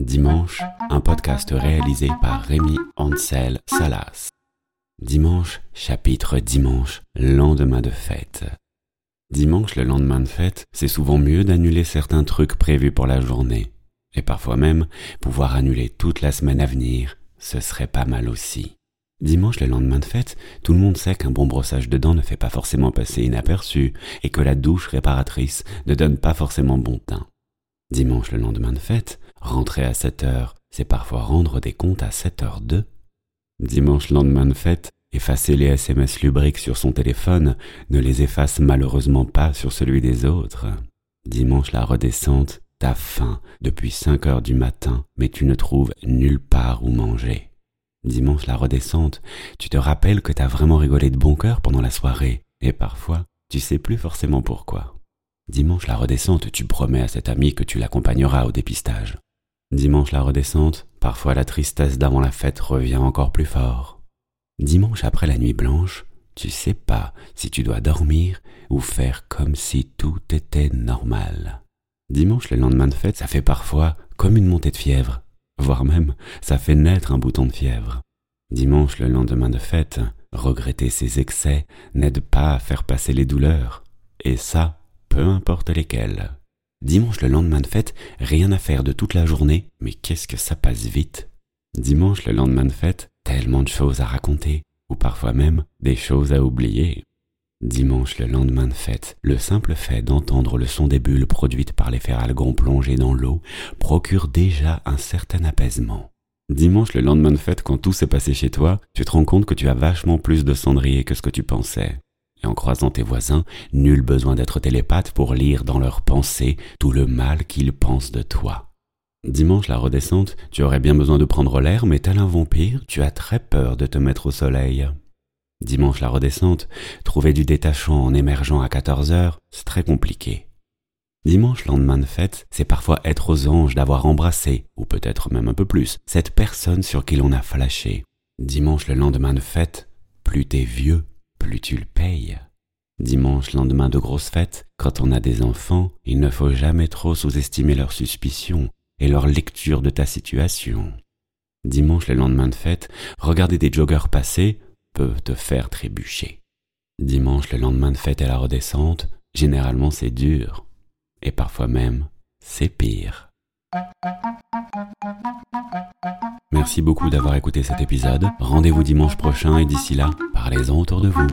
Dimanche, un podcast réalisé par Rémi Ansel Salas. Dimanche, chapitre dimanche, lendemain de fête. Dimanche, le lendemain de fête, c'est souvent mieux d'annuler certains trucs prévus pour la journée. Et parfois même, pouvoir annuler toute la semaine à venir, ce serait pas mal aussi. Dimanche, le lendemain de fête, tout le monde sait qu'un bon brossage de dents ne fait pas forcément passer inaperçu et que la douche réparatrice ne donne pas forcément bon teint. Dimanche, le lendemain de fête, rentrer à 7 heures, c'est parfois rendre des comptes à 7 heures 2. Dimanche, lendemain de fête, effacer les SMS lubriques sur son téléphone ne les efface malheureusement pas sur celui des autres. Dimanche, la redescente, t'as faim depuis 5 heures du matin, mais tu ne trouves nulle part où manger. Dimanche la redescente, tu te rappelles que t'as vraiment rigolé de bon cœur pendant la soirée, et parfois, tu sais plus forcément pourquoi. Dimanche la redescente, tu promets à cet ami que tu l'accompagneras au dépistage. Dimanche la redescente, parfois la tristesse d'avant la fête revient encore plus fort. Dimanche après la nuit blanche, tu sais pas si tu dois dormir ou faire comme si tout était normal. Dimanche le lendemain de fête, ça fait parfois comme une montée de fièvre voire même ça fait naître un bouton de fièvre. Dimanche, le lendemain de fête, regretter ses excès n'aide pas à faire passer les douleurs, et ça, peu importe lesquelles. Dimanche, le lendemain de fête, rien à faire de toute la journée, mais qu'est-ce que ça passe vite. Dimanche, le lendemain de fête, tellement de choses à raconter, ou parfois même des choses à oublier. Dimanche, le lendemain de fête, le simple fait d'entendre le son des bulles produites par les feralgons plongés dans l'eau procure déjà un certain apaisement. Dimanche, le lendemain de fête, quand tout s'est passé chez toi, tu te rends compte que tu as vachement plus de cendrier que ce que tu pensais. Et en croisant tes voisins, nul besoin d'être télépathe pour lire dans leurs pensées tout le mal qu'ils pensent de toi. Dimanche, la redescente, tu aurais bien besoin de prendre l'air, mais tel un vampire, tu as très peur de te mettre au soleil. Dimanche la redescente, trouver du détachant en émergeant à 14 heures, c'est très compliqué. Dimanche lendemain de fête, c'est parfois être aux anges d'avoir embrassé, ou peut-être même un peu plus, cette personne sur qui l'on a flashé. Dimanche le lendemain de fête, plus t'es vieux, plus tu le payes. Dimanche lendemain de grosse fête, quand on a des enfants, il ne faut jamais trop sous-estimer leurs suspicions et leur lecture de ta situation. Dimanche le lendemain de fête, regarder des joggers passer, te faire trébucher. Dimanche, le lendemain de fête et la redescente, généralement c'est dur. Et parfois même, c'est pire. Merci beaucoup d'avoir écouté cet épisode. Rendez-vous dimanche prochain et d'ici là, parlez-en autour de vous.